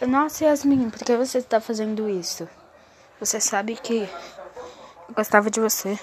Nossa, Yasmin, por que você está fazendo isso? Você sabe que eu gostava de você.